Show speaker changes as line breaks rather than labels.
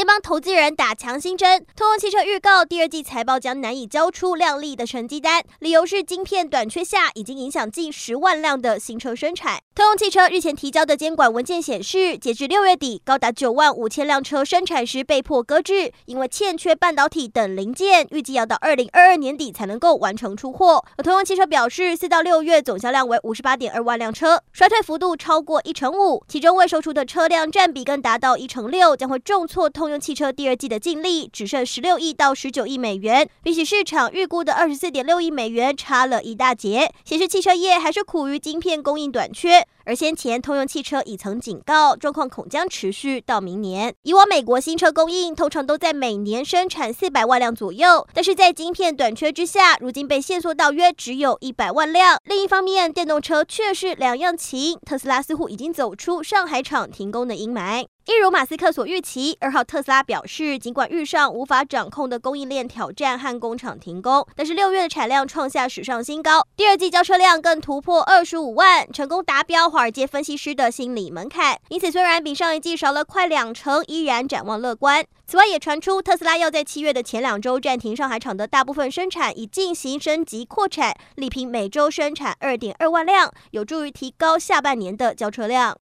先帮投资人打强心针，通用汽车预告第二季财报将难以交出亮丽的成绩单，理由是晶片短缺下已经影响近十万辆的新车生产。通用汽车日前提交的监管文件显示，截至六月底，高达九万五千辆车生产时被迫搁置，因为欠缺半导体等零件，预计要到二零二二年底才能够完成出货。而通用汽车表示，四到六月总销量为五十八点二万辆车，衰退幅度超过一成五，其中未售出的车辆占比更达到一成六，将会重挫。通通用汽车第二季的净利只剩十六亿到十九亿美元，比起市场预估的二十四点六亿美元差了一大截，显示汽车业还是苦于晶片供应短缺。而先前通用汽车已曾警告，状况恐将持续到明年。以往美国新车供应通常都在每年生产四百万辆左右，但是在晶片短缺之下，如今被限缩到约只有一百万辆。另一方面，电动车却是两样情，特斯拉似乎已经走出上海厂停工的阴霾。一如马斯克所预期，二号特斯拉表示，尽管遇上无法掌控的供应链挑战和工厂停工，但是六月的产量创下史上新高，第二季交车量更突破二十五万，成功达标华尔街分析师的心理门槛。因此，虽然比上一季少了快两成，依然展望乐观。此外，也传出特斯拉要在七月的前两周暂停上海厂的大部分生产，以进行升级扩产，力拼每周生产二点二万辆，有助于提高下半年的交车量。